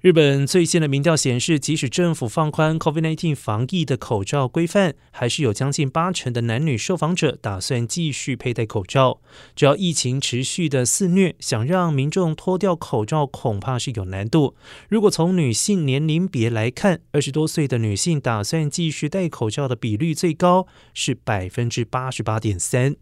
日本最新的民调显示，即使政府放宽 COVID 19防疫的口罩规范，还是有将近八成的男女受访者打算继续佩戴口罩。只要疫情持续的肆虐，想让民众脱掉口罩恐怕是有难度。如果从女性年龄别来看，二十多岁的女性打算继续戴口罩的比率最高是百分之八十八点三。